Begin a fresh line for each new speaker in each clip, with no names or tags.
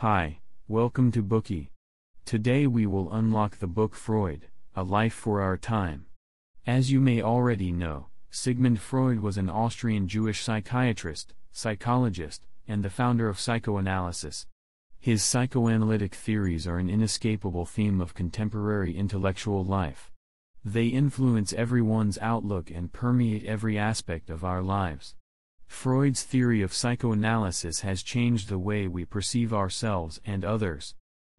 Hi, welcome to Bookey. Today we will unlock the book Freud, A Life for Our Time. As you may already know, Sigmund Freud was an Austrian Jewish psychiatrist, psychologist, and the founder of psychoanalysis. His psychoanalytic theories are an inescapable theme of contemporary intellectual life. They influence everyone's outlook and permeate every aspect of our lives. Freud's theory of psychoanalysis has changed the way we perceive ourselves and others.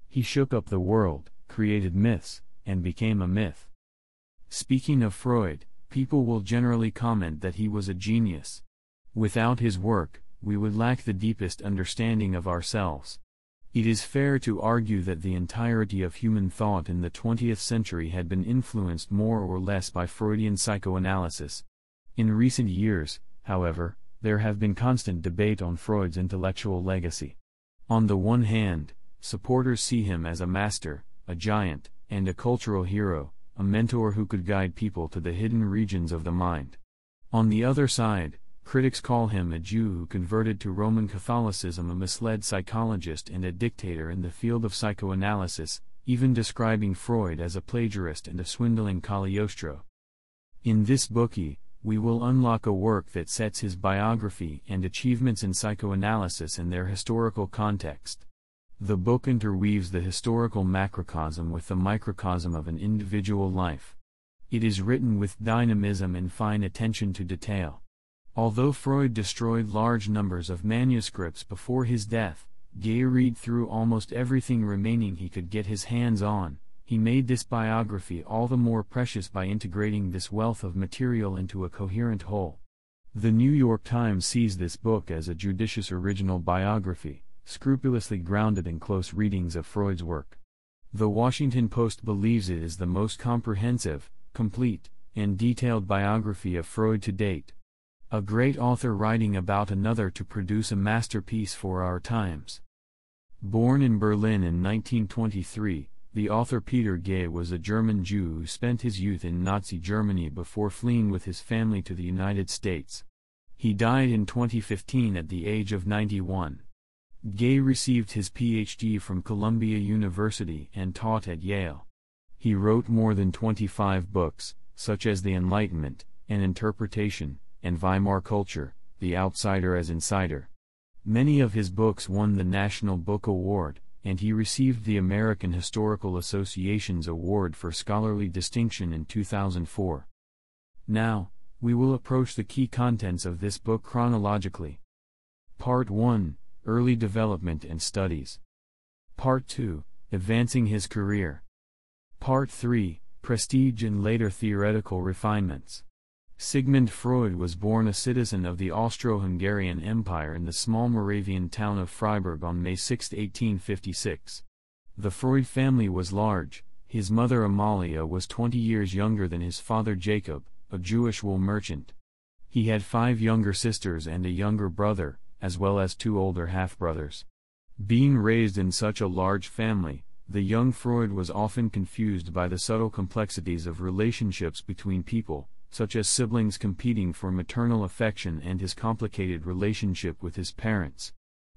He shook up the world, created myths, and became a myth. Speaking of Freud, people will generally comment that he was a genius. Without his work, we would lack the deepest understanding of ourselves. It is fair to argue that the entirety of human thought in the 20th century had been influenced more or less by Freudian psychoanalysis. In recent years, however, there have been constant debate on Freud's intellectual legacy. On the one hand, supporters see him as a master, a giant, and a cultural hero, a mentor who could guide people to the hidden regions of the mind. On the other side, critics call him a Jew who converted to Roman Catholicism, a misled psychologist, and a dictator in the field of psychoanalysis, even describing Freud as a plagiarist and a swindling Cagliostro. In this Bookey, we will unlock a work that sets his biography and achievements in psychoanalysis in their historical context. The book interweaves the historical macrocosm with the microcosm of an individual life. It is written with dynamism and fine attention to detail. Although Freud destroyed large numbers of manuscripts before his death, Gay read through almost everything remaining he could get his hands on, he made this biography all the more precious by integrating this wealth of material into a coherent whole. The New York Times sees this book as a judicious original biography, scrupulously grounded in close readings of Freud's work. The Washington Post believes it is the most comprehensive, complete, and detailed biography of Freud to date. A great author writing about another to produce a masterpiece for our times. Born in Berlin in 1923, the author Peter Gay was a German Jew who spent his youth in Nazi Germany before fleeing with his family to the United States. He died in 2015 at the age of 91. Gay received his PhD from Columbia University and taught at Yale. He wrote more than 25 books, such as The Enlightenment, An Interpretation, and Weimar Culture, The Outsider as Insider. Many of his books won the National Book Award, and he received the American Historical Association's Award for Scholarly Distinction in 2004. Now, we will approach the key contents of this book chronologically. Part 1 Early Development and Studies. Part 2 Advancing his career. Part 3 Prestige and later theoretical refinements. Sigmund Freud was born a citizen of the Austro-Hungarian Empire in the small Moravian town of Freiberg on May 6, 1856. The Freud family was large, his mother Amalia was 20 years younger than his father Jacob, a Jewish wool merchant. He had five younger sisters and a younger brother, as well as two older half-brothers. Being raised in such a large family, the young Freud was often confused by the subtle complexities of relationships between people, such as siblings competing for maternal affection and his complicated relationship with his parents.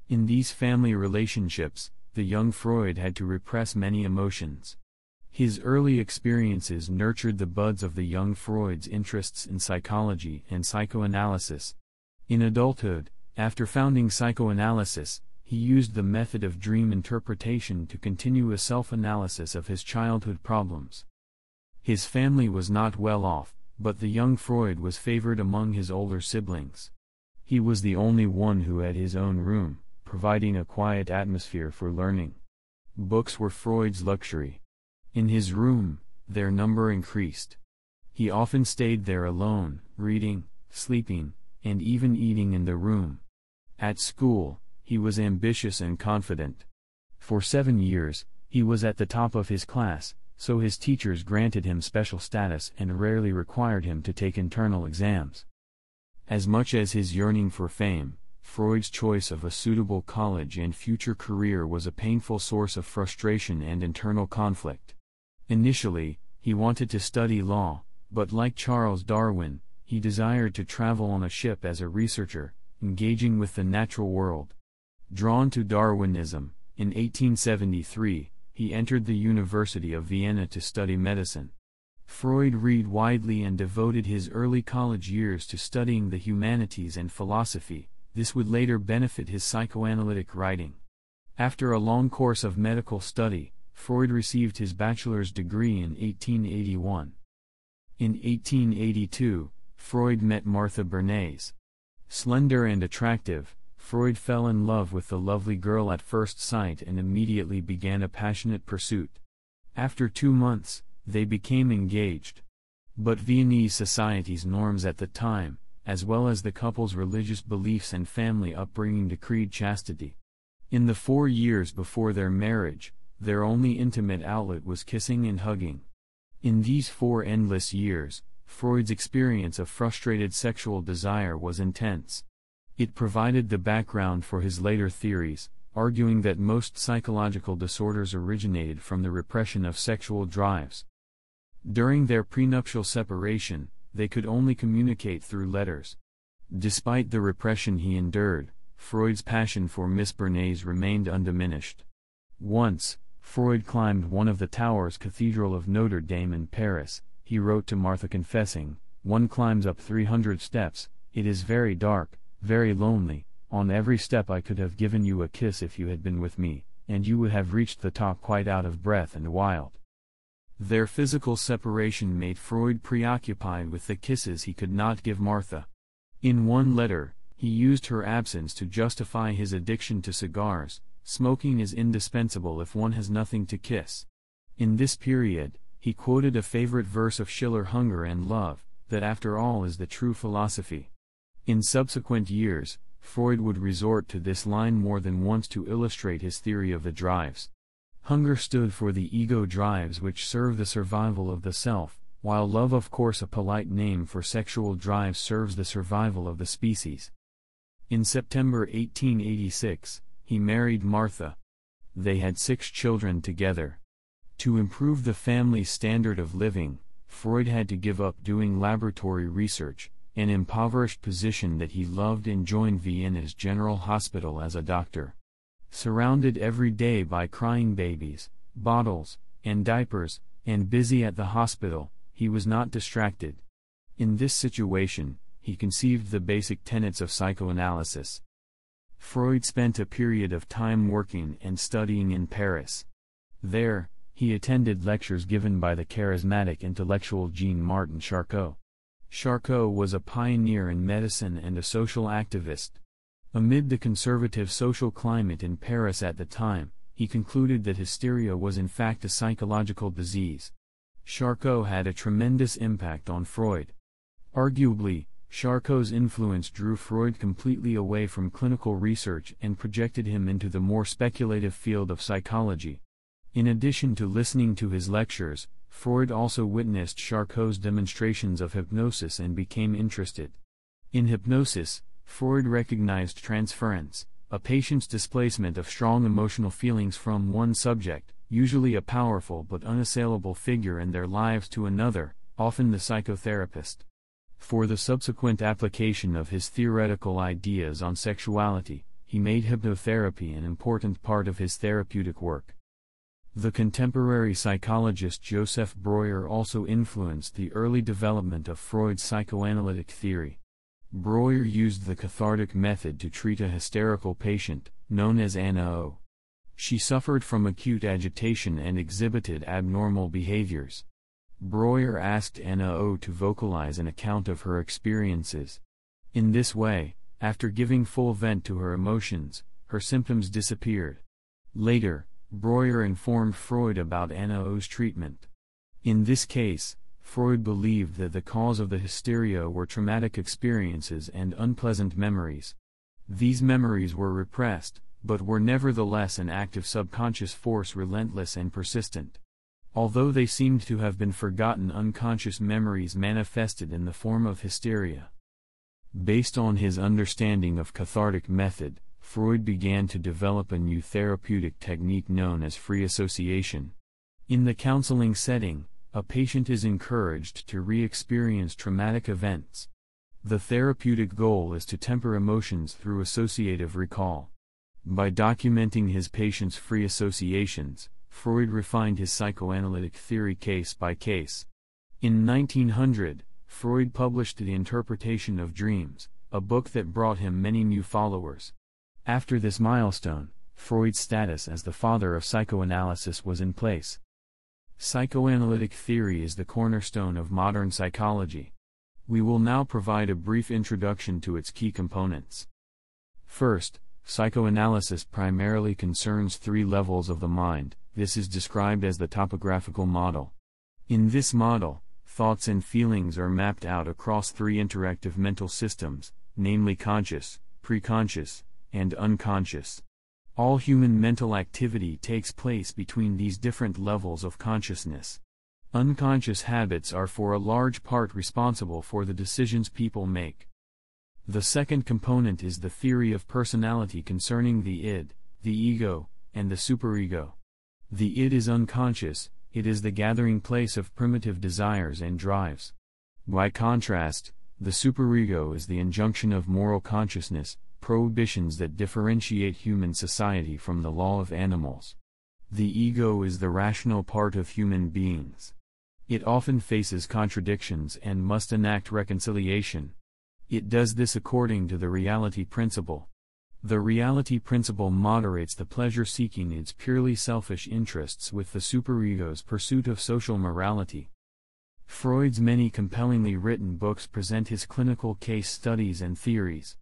In these family relationships, the young Freud had to repress many emotions. His early experiences nurtured the buds of the young Freud's interests in psychology and psychoanalysis. In adulthood, after founding psychoanalysis, he used the method of dream interpretation to continue a self analysis of his childhood problems. His family was not well off, but the young Freud was favored among his older siblings. He was the only one who had his own room, providing a quiet atmosphere for learning. Books were Freud's luxury. In his room, their number increased. He often stayed there alone, reading, sleeping, and even eating in the room. At school, he was ambitious and confident. For seven years, he was at the top of his class, so his teachers granted him special status and rarely required him to take internal exams. As much as his yearning for fame, Freud's choice of a suitable college and future career was a painful source of frustration and internal conflict. Initially, he wanted to study law, but like Charles Darwin, he desired to travel on a ship as a researcher, engaging with the natural world. Drawn to Darwinism, In 1873, he entered the University of Vienna to study medicine. Freud read widely and devoted his early college years to studying the humanities and philosophy, this would later benefit his psychoanalytic writing. After a long course of medical study, Freud received his bachelor's degree in 1881. In 1882, Freud met Martha Bernays. Slender and attractive, Freud fell in love with the lovely girl at first sight and immediately began a passionate pursuit. After two months, they became engaged. But Viennese society's norms at the time, as well as the couple's religious beliefs and family upbringing decreed chastity. In the four years before their marriage, their only intimate outlet was kissing and hugging. In these four endless years, Freud's experience of frustrated sexual desire was intense. It provided the background for his later theories, arguing that most psychological disorders originated from the repression of sexual drives. During their prenuptial separation, they could only communicate through letters. Despite the repression he endured, Freud's passion for Miss Bernays remained undiminished. Once, Freud climbed one of the towers Cathedral of Notre Dame in Paris, he wrote to Martha confessing, One climbs up 300 steps, it is very dark, very lonely, on every step I could have given you a kiss if you had been with me, and you would have reached the top quite out of breath and wild. Their physical separation made Freud preoccupied with the kisses he could not give Martha. In one letter, he used her absence to justify his addiction to cigars, smoking is indispensable if one has nothing to kiss. In this period, he quoted a favorite verse of Schiller Hunger and Love, that after all is the true philosophy. In subsequent years, Freud would resort to this line more than once to illustrate his theory of the drives. Hunger stood for the ego drives which serve the survival of the self, while love, of course, a polite name for sexual drives, serves the survival of the species. In September 1886, he married Martha. They had six children together. To improve the family's standard of living, Freud had to give up doing laboratory research, an impoverished position that he loved and joined Vienna's General Hospital as a doctor. Surrounded every day by crying babies, bottles, and diapers, and busy at the hospital, he was not distracted. In this situation, he conceived the basic tenets of psychoanalysis. Freud spent a period of time working and studying in Paris. There, he attended lectures given by the charismatic intellectual Jean Martin Charcot. Charcot was a pioneer in medicine and a social activist. Amid the conservative social climate in Paris at the time, he concluded that hysteria was in fact a psychological disease. Charcot had a tremendous impact on Freud. Arguably, Charcot's influence drew Freud completely away from clinical research and projected him into the more speculative field of psychology. In addition to listening to his lectures, Freud also witnessed Charcot's demonstrations of hypnosis and became interested. In hypnosis, Freud recognized transference, a patient's displacement of strong emotional feelings from one subject, usually a powerful but unassailable figure in their lives to another, often the psychotherapist. For the subsequent application of his theoretical ideas on sexuality, he made hypnotherapy an important part of his therapeutic work. The contemporary psychologist Joseph Breuer also influenced the early development of Freud's psychoanalytic theory. Breuer used the cathartic method to treat a hysterical patient, known as Anna O. She suffered from acute agitation and exhibited abnormal behaviors. Breuer asked Anna O to vocalize an account of her experiences. In this way, after giving full vent to her emotions, her symptoms disappeared. Later, Breuer informed Freud about Anna O's treatment. In this case, Freud believed that the cause of the hysteria were traumatic experiences and unpleasant memories. These memories were repressed, but were nevertheless an active subconscious force relentless and persistent. Although they seemed to have been forgotten unconscious memories manifested in the form of hysteria. Based on his understanding of cathartic method, Freud began to develop a new therapeutic technique known as free association. In the counseling setting, a patient is encouraged to re experience traumatic events. The therapeutic goal is to temper emotions through associative recall. By documenting his patients' free associations, Freud refined his psychoanalytic theory case by case. In 1900, Freud published The Interpretation of Dreams, a book that brought him many new followers. After this milestone, Freud's status as the father of psychoanalysis was in place. Psychoanalytic theory is the cornerstone of modern psychology. We will now provide a brief introduction to its key components. First, psychoanalysis primarily concerns three levels of the mind, this is described as the topographical model. In this model, thoughts and feelings are mapped out across three interactive mental systems, namely conscious, preconscious, and unconscious. All human mental activity takes place between these different levels of consciousness. Unconscious habits are for a large part responsible for the decisions people make. The second component is the theory of personality concerning the id, the ego, and the superego. The id is unconscious, it is the gathering place of primitive desires and drives. By contrast, the superego is the injunction of moral consciousness, prohibitions that differentiate human society from the law of animals. The ego is the rational part of human beings. It often faces contradictions and must enact reconciliation. It does this according to the reality principle. The reality principle moderates the pleasure seeking its purely selfish interests with the superego's pursuit of social morality. Freud's many compellingly written books present his clinical case studies and theories.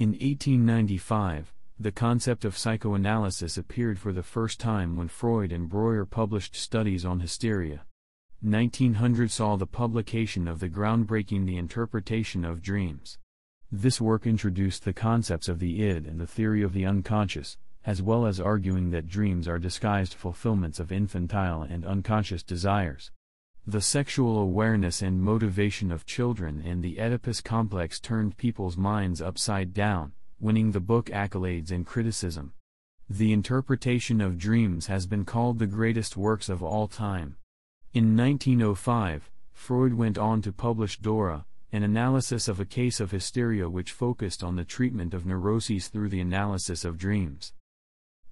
In 1895, the concept of psychoanalysis appeared for the first time when Freud and Breuer published studies on hysteria. 1900 saw the publication of the groundbreaking The Interpretation of Dreams. This work introduced the concepts of the id and the theory of the unconscious, as well as arguing that dreams are disguised fulfillments of infantile and unconscious desires. The sexual awareness and motivation of children and the Oedipus complex turned people's minds upside down, winning the book accolades and criticism. The interpretation of dreams has been called the greatest works of all time. In 1905, Freud went on to publish Dora, an analysis of a case of hysteria which focused on the treatment of neuroses through the analysis of dreams.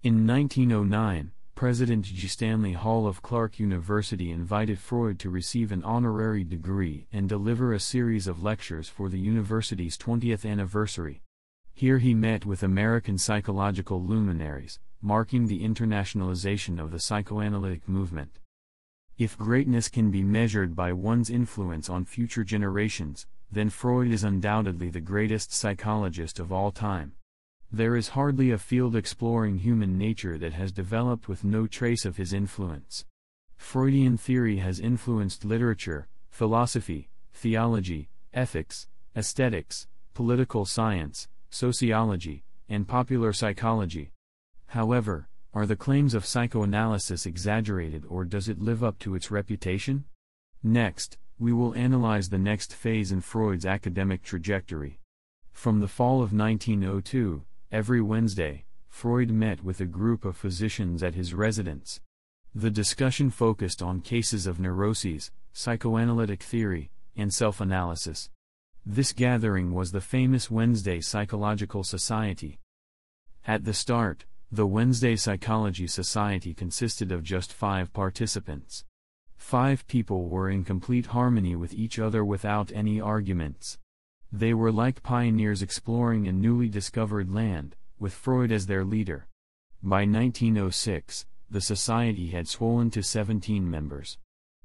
In 1909, President G. Stanley Hall of Clark University invited Freud to receive an honorary degree and deliver a series of lectures for the university's 20th anniversary. Here he met with American psychological luminaries, marking the internationalization of the psychoanalytic movement. If greatness can be measured by one's influence on future generations, then Freud is undoubtedly the greatest psychologist of all time. There is hardly a field exploring human nature that has developed with no trace of his influence. Freudian theory has influenced literature, philosophy, theology, ethics, aesthetics, political science, sociology, and popular psychology. However, are the claims of psychoanalysis exaggerated or does it live up to its reputation? Next, we will analyze the next phase in Freud's academic trajectory. From the fall of 1902, every Wednesday, Freud met with a group of physicians at his residence. The discussion focused on cases of neuroses, psychoanalytic theory, and self analysis. This gathering was the famous Wednesday Psychological Society. At the start, the Wednesday Psychology Society consisted of just five participants. Five people were in complete harmony with each other without any arguments. They were like pioneers exploring a newly discovered land, with Freud as their leader. By 1906, the society had swollen to 17 members.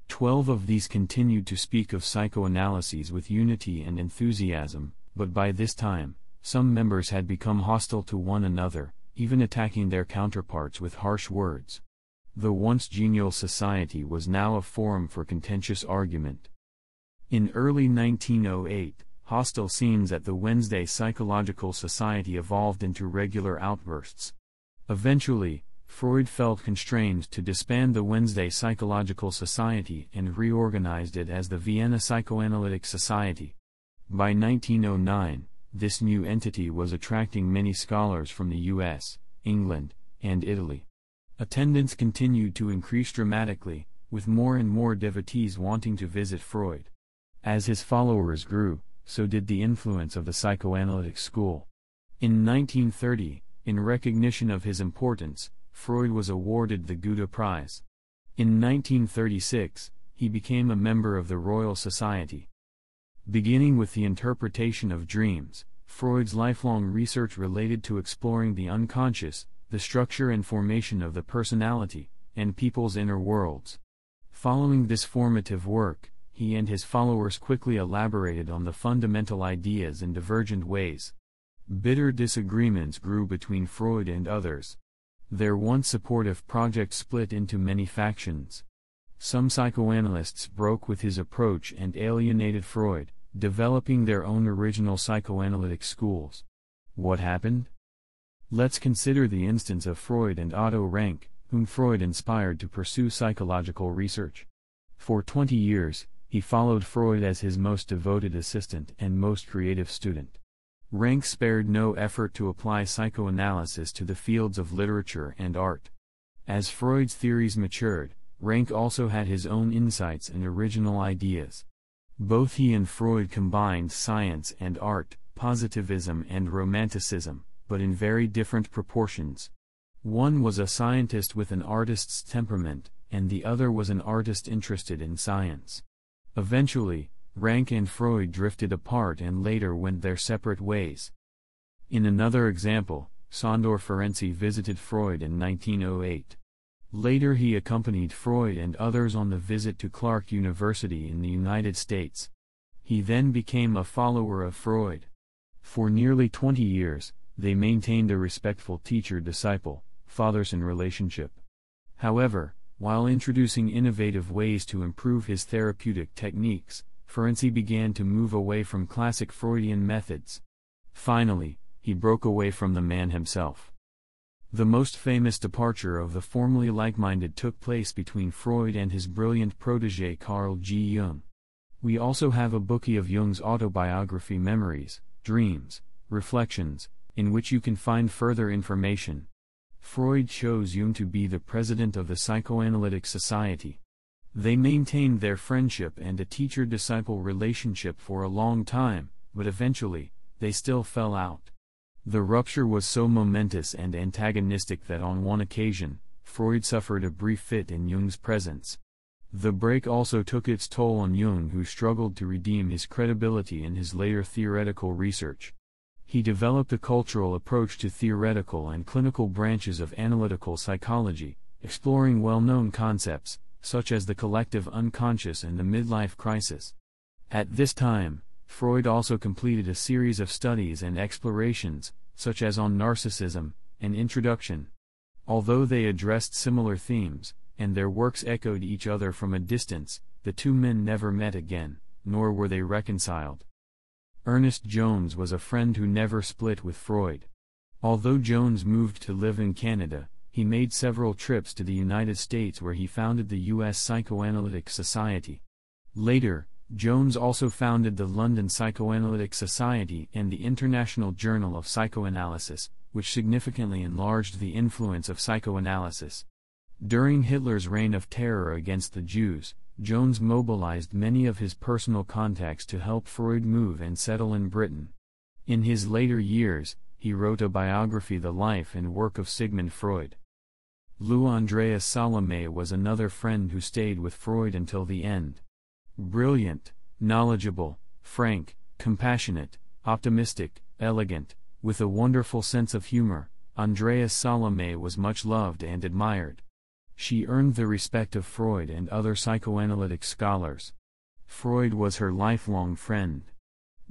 Twelve of these continued to speak of psychoanalyses with unity and enthusiasm, but by this time, some members had become hostile to one another, even attacking their counterparts with harsh words. The once genial society was now a forum for contentious argument. In early 1908, hostile scenes at the Wednesday Psychological Society evolved into regular outbursts. Eventually, Freud felt constrained to disband the Wednesday Psychological Society and reorganized it as the Vienna Psychoanalytic Society. By 1909, this new entity was attracting many scholars from the US, England, and Italy. Attendance continued to increase dramatically, with more and more devotees wanting to visit Freud. As his followers grew, so did the influence of the psychoanalytic school. In 1930, In recognition of his importance, Freud was awarded the Goethe Prize. In 1936, he became a member of the Royal Society. Beginning with the interpretation of dreams, Freud's lifelong research related to exploring the unconscious, the structure and formation of the personality, and people's inner worlds. Following this formative work, he and his followers quickly elaborated on the fundamental ideas in divergent ways. Bitter disagreements grew between Freud and others. Their once supportive project split into many factions. Some psychoanalysts broke with his approach and alienated Freud, developing their own original psychoanalytic schools. What happened? Let's consider the instance of Freud and Otto Rank, whom Freud inspired to pursue psychological research. For 20 years, he followed Freud as his most devoted assistant and most creative student. Rank spared no effort to apply psychoanalysis to the fields of literature and art. As Freud's theories matured, Rank also had his own insights and original ideas. Both he and Freud combined science and art, positivism and romanticism, but in very different proportions. One was a scientist with an artist's temperament, and the other was an artist interested in science. Eventually, Rank and Freud drifted apart and later went their separate ways. In another example, Sandor Ferenczi visited Freud in 1908. Later he accompanied Freud and others on the visit to Clark University in the United States. He then became a follower of Freud. For nearly 20 years, they maintained a respectful teacher-disciple, father-son relationship. However, while introducing innovative ways to improve his therapeutic techniques, Ferenczi began to move away from classic Freudian methods. Finally, he broke away from the man himself. The most famous departure of the formerly like-minded took place between Freud and his brilliant protege Carl G. Jung. We also have a Bookey of Jung's autobiography Memories, Dreams, Reflections, in which you can find further information. Freud chose Jung to be the president of the Psychoanalytic Society. They maintained their friendship and a teacher-disciple relationship for a long time, but eventually, they still fell out. The rupture was so momentous and antagonistic that on one occasion, Freud suffered a brief fit in Jung's presence. The break also took its toll on Jung, who struggled to redeem his credibility in his later theoretical research. He developed a cultural approach to theoretical and clinical branches of analytical psychology, exploring well known concepts, such as the collective unconscious and the midlife crisis. At this time, Freud also completed a series of studies and explorations, such as on narcissism, and introduction. Although they addressed similar themes, and their works echoed each other from a distance, the two men never met again, nor were they reconciled. Ernest Jones was a friend who never split with Freud. Although Jones moved to live in Canada, he made several trips to the United States where he founded the U.S. Psychoanalytic Society. Later, Jones also founded the London Psychoanalytic Society and the International Journal of Psychoanalysis, which significantly enlarged the influence of psychoanalysis. During Hitler's reign of terror against the Jews, Jones mobilized many of his personal contacts to help Freud move and settle in Britain. In his later years, he wrote a biography The Life and Work of Sigmund Freud. Lou Andreas Salome was another friend who stayed with Freud until the end. Brilliant, knowledgeable, frank, compassionate, optimistic, elegant, with a wonderful sense of humor, Andreas Salome was much loved and admired. She earned the respect of Freud and other psychoanalytic scholars. Freud was her lifelong friend.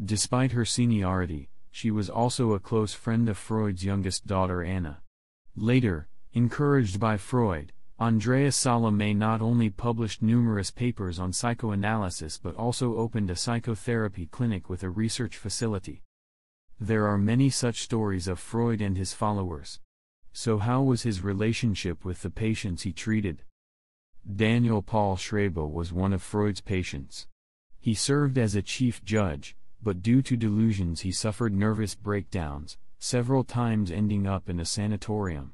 Despite her seniority, she was also a close friend of Freud's youngest daughter Anna. Later, encouraged by Freud, Andreas Salome not only published numerous papers on psychoanalysis but also opened a psychotherapy clinic with a research facility. There are many such stories of Freud and his followers. So, how was his relationship with the patients he treated? Daniel Paul Schreber was one of Freud's patients. He served as a chief judge, but due to delusions, he suffered nervous breakdowns, several times ending up in a sanatorium.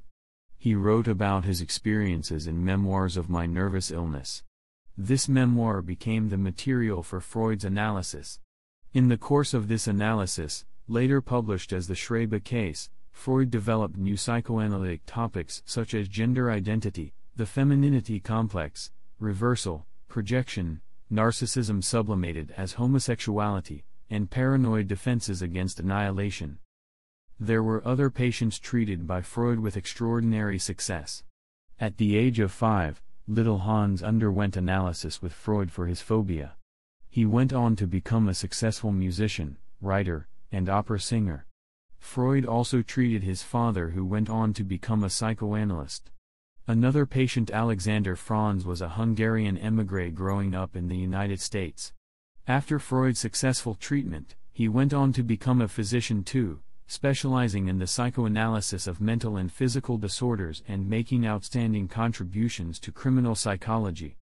He wrote about his experiences in Memoirs of My Nervous Illness. This memoir became the material for Freud's analysis. In the course of this analysis, later published as the Schreber case, Freud developed new psychoanalytic topics such as gender identity, the femininity complex, reversal, projection, narcissism sublimated as homosexuality, and paranoid defenses against annihilation. There were other patients treated by Freud with extraordinary success. At the age of five, little Hans underwent analysis with Freud for his phobia. He went on to become a successful musician, writer, and opera singer. Freud also treated his father, who went on to become a psychoanalyst. Another patient, Alexander Franz, was a Hungarian emigre growing up in the United States. After Freud's successful treatment, he went on to become a physician too, specializing in the psychoanalysis of mental and physical disorders and making outstanding contributions to criminal psychology.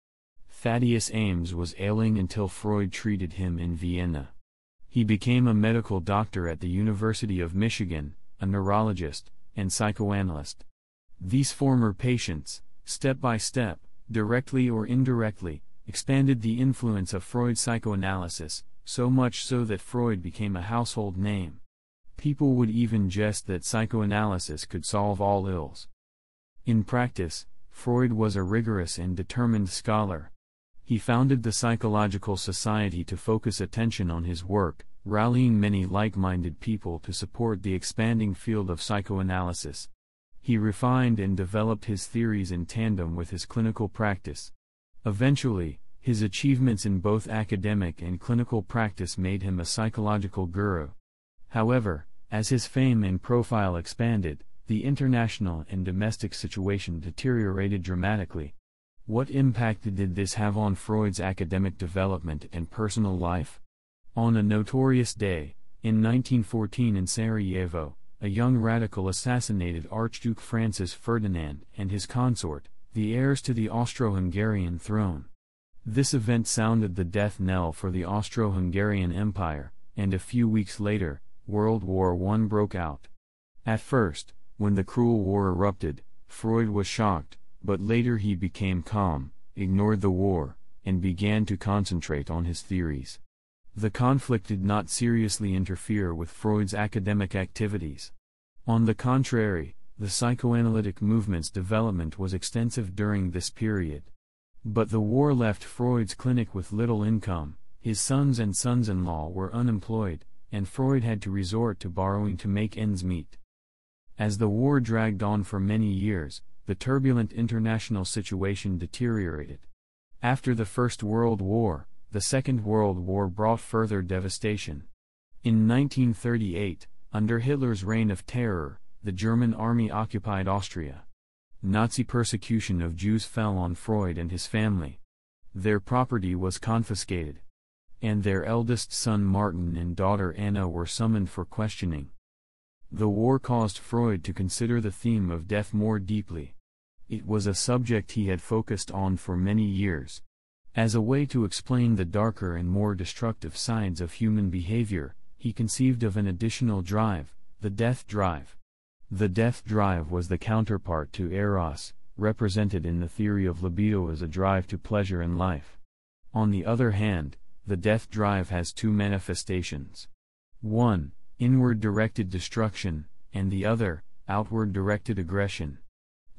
Thaddeus Ames was ailing until Freud treated him in Vienna. He became a medical doctor at the University of Michigan, a neurologist, and psychoanalyst. These former patients, step by step, directly or indirectly, expanded the influence of Freud's psychoanalysis, so much so that Freud became a household name. People would even jest that psychoanalysis could solve all ills. In practice, Freud was a rigorous and determined scholar. He founded the Psychological Society to focus attention on his work, rallying many like minded people to support the expanding field of psychoanalysis. He refined and developed his theories in tandem with his clinical practice. Eventually, his achievements in both academic and clinical practice made him a psychological guru. However, as his fame and profile expanded, the international and domestic situation deteriorated dramatically. What impact did this have on Freud's academic development and personal life? On a notorious day, in 1914 in Sarajevo, a young radical assassinated Archduke Francis Ferdinand and his consort, the heirs to the Austro-Hungarian throne. This event sounded the death knell for the Austro-Hungarian Empire, and a few weeks later, World War I broke out. At first, when the cruel war erupted, Freud was shocked, but later he became calm, ignored the war, and began to concentrate on his theories. The conflict did not seriously interfere with Freud's academic activities. On the contrary, the psychoanalytic movement's development was extensive during this period. But the war left Freud's clinic with little income, his sons and sons in law were unemployed, and Freud had to resort to borrowing to make ends meet. As the war dragged on for many years, the turbulent international situation deteriorated. After the First World War, the Second World War brought further devastation. In 1938, under Hitler's reign of terror, the German army occupied Austria. Nazi persecution of Jews fell on Freud and his family. Their property was confiscated and their eldest son Martin and daughter Anna were summoned for questioning. The war caused Freud to consider the theme of death more deeply. It was a subject he had focused on for many years. As a way to explain the darker and more destructive sides of human behavior, he conceived of an additional drive, the death drive. The death drive was the counterpart to eros, represented in the theory of libido as a drive to pleasure in life. On the other hand, the death drive has two manifestations. One, inward directed destruction, and the other, outward directed aggression.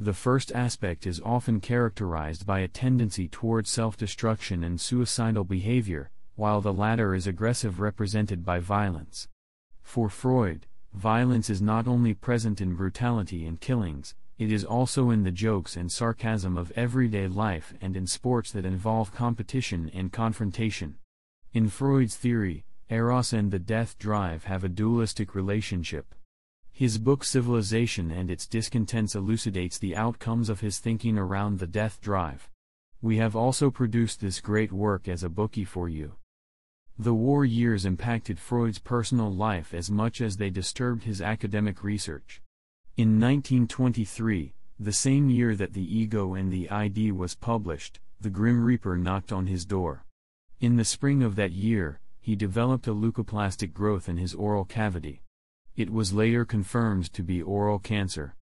The first aspect is often characterized by a tendency toward self destruction and suicidal behavior, while the latter is aggressive, represented by violence. For Freud, violence is not only present in brutality and killings, it is also in the jokes and sarcasm of everyday life and in sports that involve competition and confrontation. In Freud's theory, Eros and the death drive have a dualistic relationship. His book Civilization and its Discontents elucidates the outcomes of his thinking around the death drive. We have also produced this great work as a Bookey for you. The war years impacted Freud's personal life as much as they disturbed his academic research. In 1923, the same year that The Ego and the ID was published, the Grim Reaper knocked on his door. In the spring of that year, he developed a leukoplastic growth in his oral cavity. It was later confirmed to be oral cancer.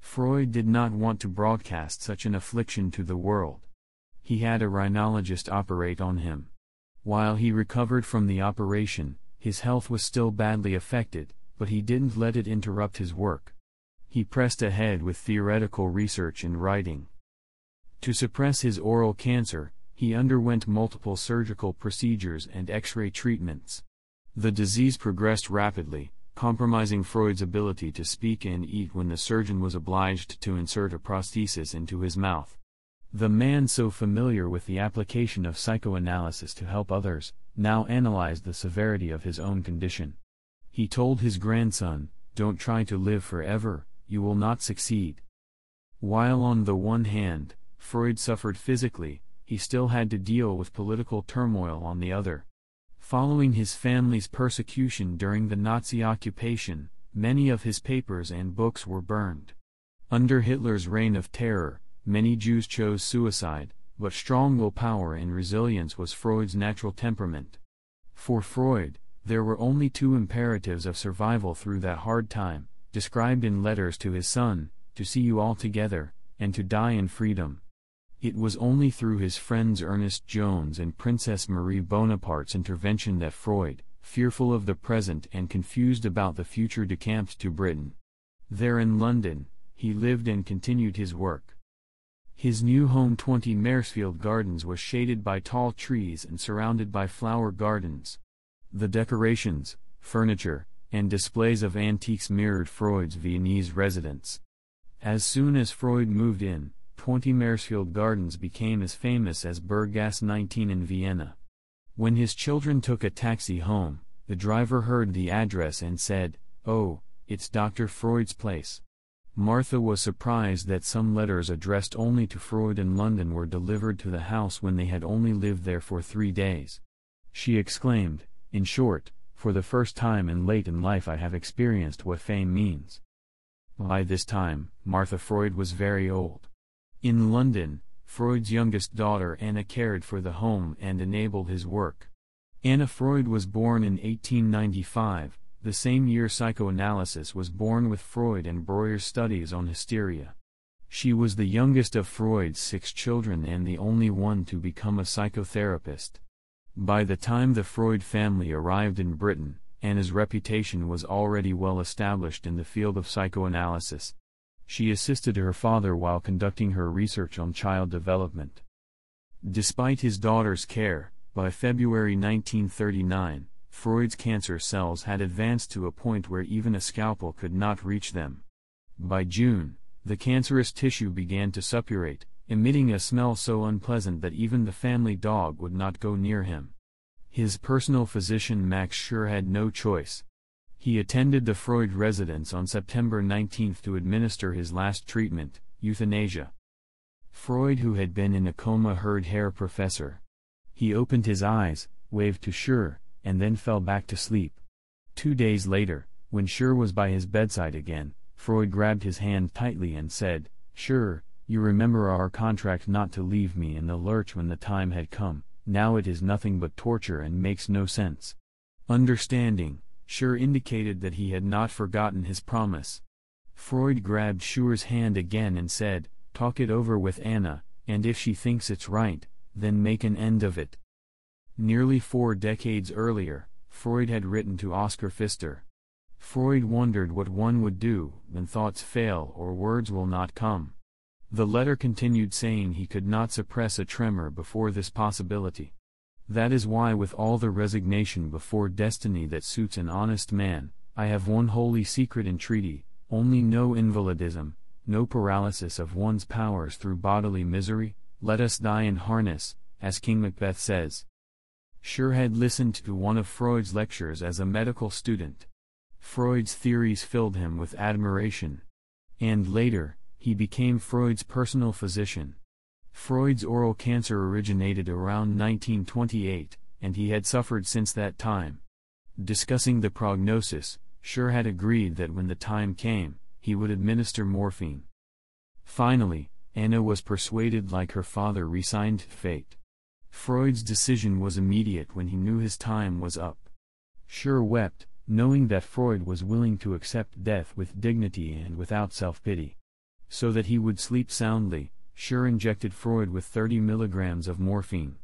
Freud did not want to broadcast such an affliction to the world. He had a rhinologist operate on him. While he recovered from the operation, his health was still badly affected, but he didn't let it interrupt his work. he pressed ahead with theoretical research and writing. To suppress his oral cancer, he underwent multiple surgical procedures and X ray treatments. The disease progressed rapidly, compromising Freud's ability to speak and eat when the surgeon was obliged to insert a prosthesis into his mouth. The man so familiar with the application of psychoanalysis to help others, now analyzed the severity of his own condition. He told his grandson, Don't try to live forever, you will not succeed. While on the one hand, Freud suffered physically, he still had to deal with political turmoil on the other. Following his family's persecution during the Nazi occupation, many of his papers and books were burned. Under Hitler's reign of terror, many Jews chose suicide, but strong willpower and resilience was Freud's natural temperament. For Freud, there were only two imperatives of survival through that hard time, described in letters to his son to see you all together, and to die in freedom. It was only through his friends Ernest Jones and Princess Marie Bonaparte's intervention that Freud, fearful of the present and confused about the future, decamped to Britain. There in London, he lived and continued his work. His new home 20 Maresfield Gardens was shaded by tall trees and surrounded by flower gardens. The decorations, furniture, and displays of antiques mirrored Freud's Viennese residence. As soon as Freud moved in, 20 Maresfield Gardens became as famous as Berggasse 19 in Vienna. When his children took a taxi home, the driver heard the address and said, Oh, it's Dr. Freud's place. Martha was surprised that some letters addressed only to Freud in London were delivered to the house when they had only lived there for three days. She exclaimed, In short, for the first time in late in life I have experienced what fame means. By this time, Martha Freud was very old. In London, Freud's youngest daughter Anna cared for the home and enabled his work. Anna Freud was born in 1895, the same year psychoanalysis was born with Freud and Breuer's studies on hysteria. She was the youngest of Freud's six children and the only one to become a psychotherapist. By the time the Freud family arrived in Britain, Anna's reputation was already well established in the field of psychoanalysis she assisted her father while conducting her research on child development. Despite his daughter's care, by February 1939, Freud's cancer cells had advanced to a point where even a scalpel could not reach them. By June, the cancerous tissue began to suppurate, emitting a smell so unpleasant that even the family dog would not go near him. His personal physician Max Schur had no choice, he attended the Freud residence on September 19 to administer his last treatment, euthanasia. Freud, who had been in a coma, heard Herr Professor. He opened his eyes, waved to Schur, and then fell back to sleep. Two days later, when Schur was by his bedside again, Freud grabbed his hand tightly and said, Schur, you remember our contract not to leave me in the lurch when the time had come, now it is nothing but torture and makes no sense. Understanding, Schur indicated that he had not forgotten his promise. Freud grabbed Schur's hand again and said, Talk it over with Anna, and if she thinks it's right, then make an end of it. Nearly four decades earlier, Freud had written to Oskar Pfister. Freud wondered what one would do when thoughts fail or words will not come. The letter continued saying he could not suppress a tremor before this possibility. That is why, with all the resignation before destiny that suits an honest man, I have one holy secret entreaty only no invalidism, no paralysis of one's powers through bodily misery, let us die in harness, as King Macbeth says. Schur had listened to one of Freud's lectures as a medical student. Freud's theories filled him with admiration. And later, he became Freud's personal physician. Freud's oral cancer originated around 1928, and he had suffered since that time. Discussing the prognosis, Schur had agreed that when the time came, he would administer morphine. Finally, Anna was persuaded like her father resigned fate. Freud's decision was immediate when he knew his time was up. Schur wept, knowing that Freud was willing to accept death with dignity and without self-pity. So that he would sleep soundly, Schur injected Freud with 30 milligrams of morphine.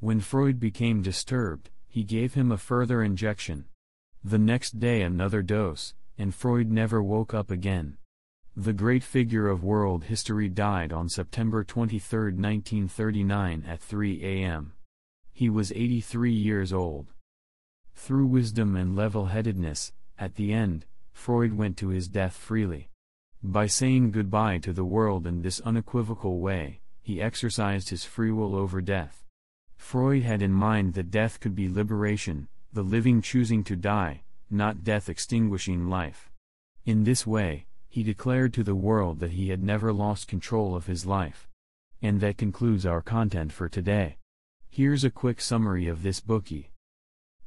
When Freud became disturbed, he gave him a further injection. The next day another dose, and Freud never woke up again. The great figure of world history died on September 23, 1939 at 3 a.m. He was 83 years old. Through wisdom and level-headedness, at the end, Freud went to his death freely. By saying goodbye to the world in this unequivocal way, he exercised his free will over death. Freud had in mind that death could be liberation, the living choosing to die, not death extinguishing life. In this way, he declared to the world that he had never lost control of his life. And that concludes our content for today. Here's a quick summary of this Bookey.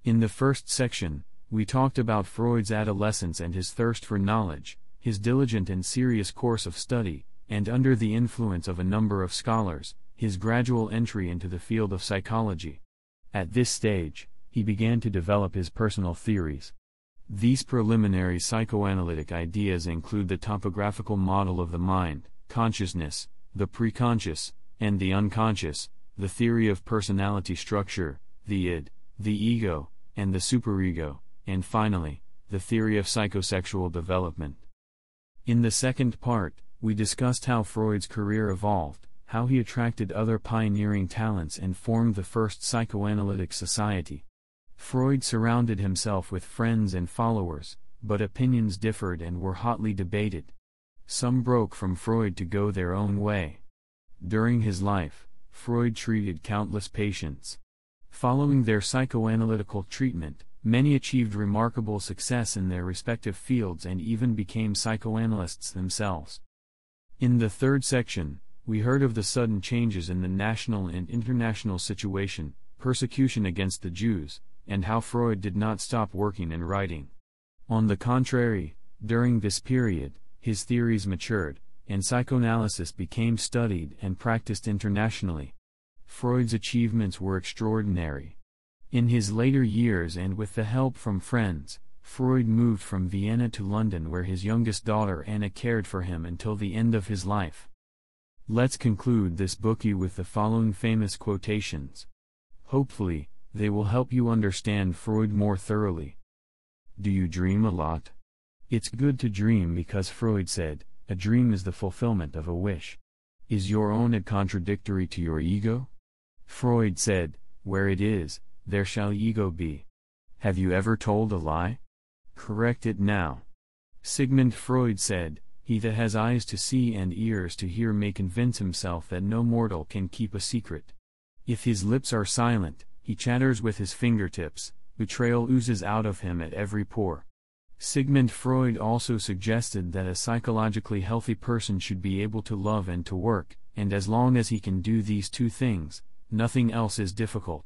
In the first section, we talked about Freud's adolescence and his thirst for knowledge, his diligent and serious course of study, and under the influence of a number of scholars, his gradual entry into the field of psychology. At this stage, he began to develop his personal theories. These preliminary psychoanalytic ideas include the topographical model of the mind, consciousness, the preconscious, and the unconscious, the theory of personality structure, the id, the ego, and the superego, and finally, the theory of psychosexual development. In the second part, we discussed how Freud's career evolved, how he attracted other pioneering talents and formed the first psychoanalytic society. Freud surrounded himself with friends and followers, but opinions differed and were hotly debated. Some broke from Freud to go their own way. During his life, Freud treated countless patients. Following their psychoanalytical treatment, many achieved remarkable success in their respective fields and even became psychoanalysts themselves. In the third section, we heard of the sudden changes in the national and international situation, persecution against the Jews, and how Freud did not stop working and writing. On the contrary, during this period, his theories matured, and psychoanalysis became studied and practiced internationally. Freud's achievements were extraordinary. In his later years and with the help from friends, Freud moved from Vienna to London where his youngest daughter Anna cared for him until the end of his life. Let's conclude this Bookey with the following famous quotations. Hopefully, they will help you understand Freud more thoroughly. Do you dream a lot? It's good to dream because Freud said, a dream is the fulfillment of a wish. Is your own a contradictory to your ego? Freud said, where it is, there shall ego be. Have you ever told a lie? Correct it now. Sigmund Freud said, He that has eyes to see and ears to hear may convince himself that no mortal can keep a secret. If his lips are silent, he chatters with his fingertips, betrayal oozes out of him at every pore. Sigmund Freud also suggested that a psychologically healthy person should be able to love and to work, and as long as he can do these two things, nothing else is difficult.